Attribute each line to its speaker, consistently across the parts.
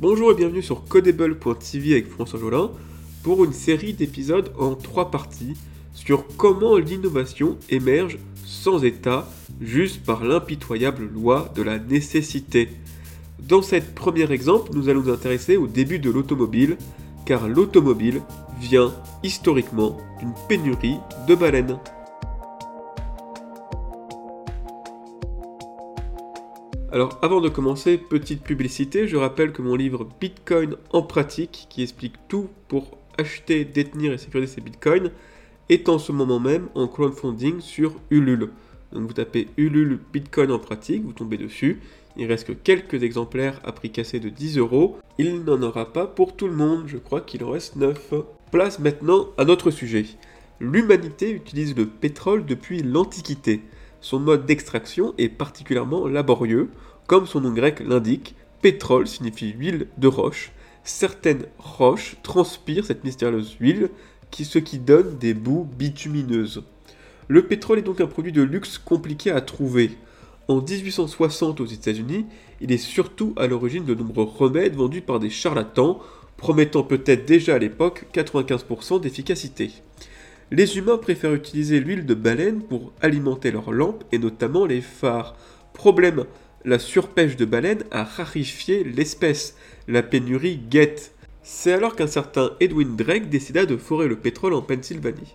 Speaker 1: Bonjour et bienvenue sur Codable.tv avec François Jolin pour une série d'épisodes en trois parties sur comment l'innovation émerge sans état, juste par l'impitoyable loi de la nécessité. Dans cet premier exemple, nous allons nous intéresser au début de l'automobile, car l'automobile vient historiquement d'une pénurie de baleines. Alors avant de commencer, petite publicité, je rappelle que mon livre Bitcoin en pratique, qui explique tout pour acheter, détenir et sécuriser ses bitcoins, est en ce moment même en crowdfunding sur Ulule. Donc vous tapez Ulule Bitcoin en pratique, vous tombez dessus. Il reste que quelques exemplaires à prix cassé de 10 euros. Il n'en aura pas pour tout le monde, je crois qu'il en reste 9. Place maintenant à notre sujet. L'humanité utilise le pétrole depuis l'Antiquité. Son mode d'extraction est particulièrement laborieux. Comme son nom grec l'indique, pétrole signifie huile de roche. Certaines roches transpirent cette mystérieuse huile, ce qui donne des boues bitumineuses. Le pétrole est donc un produit de luxe compliqué à trouver. En 1860 aux États-Unis, il est surtout à l'origine de nombreux remèdes vendus par des charlatans, promettant peut-être déjà à l'époque 95% d'efficacité. Les humains préfèrent utiliser l'huile de baleine pour alimenter leurs lampes et notamment les phares. Problème, la surpêche de baleines a rarifié l'espèce. La pénurie guette. C'est alors qu'un certain Edwin Drake décida de forer le pétrole en Pennsylvanie.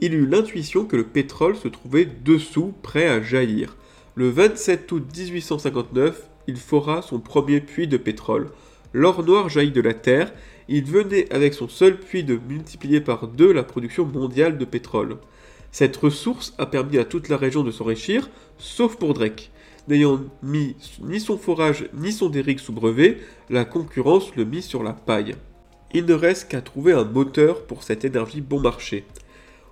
Speaker 1: Il eut l'intuition que le pétrole se trouvait dessous, prêt à jaillir. Le 27 août 1859, il fora son premier puits de pétrole. L'or noir jaillit de la terre il venait avec son seul puits de multiplier par deux la production mondiale de pétrole. Cette ressource a permis à toute la région de s'enrichir, sauf pour Drake. N'ayant mis ni son forage ni son déric sous brevet, la concurrence le mit sur la paille. Il ne reste qu'à trouver un moteur pour cette énergie bon marché.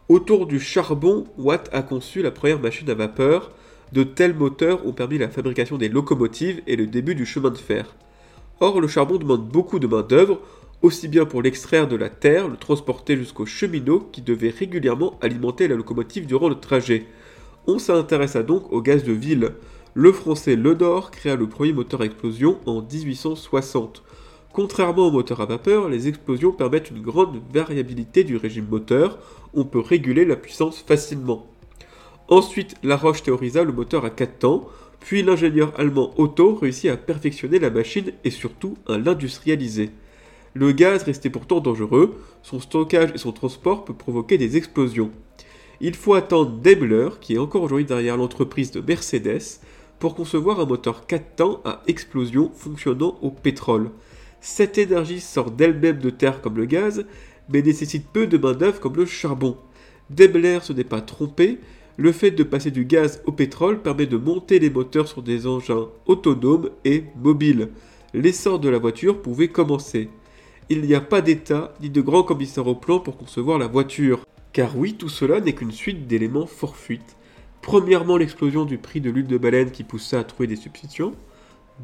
Speaker 1: Autour du charbon, Watt a conçu la première machine à vapeur. De tels moteurs ont permis la fabrication des locomotives et le début du chemin de fer. Or, le charbon demande beaucoup de main-d'œuvre, aussi bien pour l'extraire de la terre, le transporter jusqu'au cheminot qui devait régulièrement alimenter la locomotive durant le trajet. On s'intéressa donc au gaz de ville. Le français Ledor créa le premier moteur à explosion en 1860. Contrairement aux moteurs à vapeur, les explosions permettent une grande variabilité du régime moteur, on peut réguler la puissance facilement. Ensuite, Laroche théorisa le moteur à 4 temps, puis l'ingénieur allemand Otto réussit à perfectionner la machine et surtout à l'industrialiser. Le gaz restait pourtant dangereux, son stockage et son transport peuvent provoquer des explosions. Il faut attendre Daimler, qui est encore aujourd'hui derrière l'entreprise de Mercedes, pour concevoir un moteur 4 temps à explosion fonctionnant au pétrole. Cette énergie sort d'elle-même de terre comme le gaz, mais nécessite peu de main-d'œuvre comme le charbon. Daimler se n'est pas trompé, le fait de passer du gaz au pétrole permet de monter les moteurs sur des engins autonomes et mobiles. L'essor de la voiture pouvait commencer il n'y a pas d'État ni de grand commissaire au plan pour concevoir la voiture. Car oui, tout cela n'est qu'une suite d'éléments fortuites. Premièrement, l'explosion du prix de l'huile de baleine qui poussa à trouver des substitutions.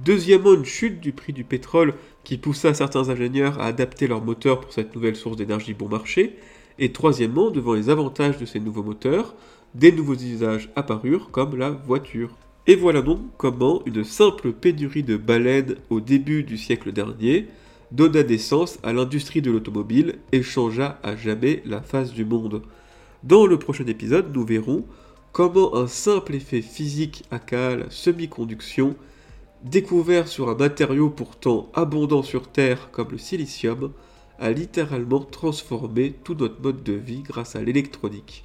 Speaker 1: Deuxièmement, une chute du prix du pétrole qui poussa certains ingénieurs à adapter leurs moteurs pour cette nouvelle source d'énergie bon marché. Et troisièmement, devant les avantages de ces nouveaux moteurs, des nouveaux usages apparurent comme la voiture. Et voilà donc comment une simple pénurie de baleines au début du siècle dernier donna naissance à l'industrie de l'automobile et changea à jamais la face du monde. Dans le prochain épisode, nous verrons comment un simple effet physique à la semi-conduction, découvert sur un matériau pourtant abondant sur Terre comme le silicium, a littéralement transformé tout notre mode de vie grâce à l'électronique.